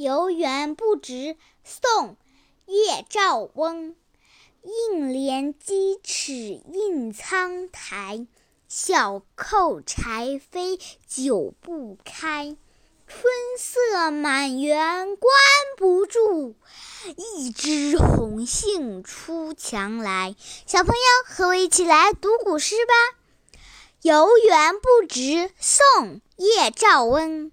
游园不值。宋·叶绍翁。应怜屐齿印苍苔，小扣柴扉久不开。春色满园关不住，一枝红杏出墙来。小朋友和我一起来读古诗吧。游园不值。宋·叶绍翁。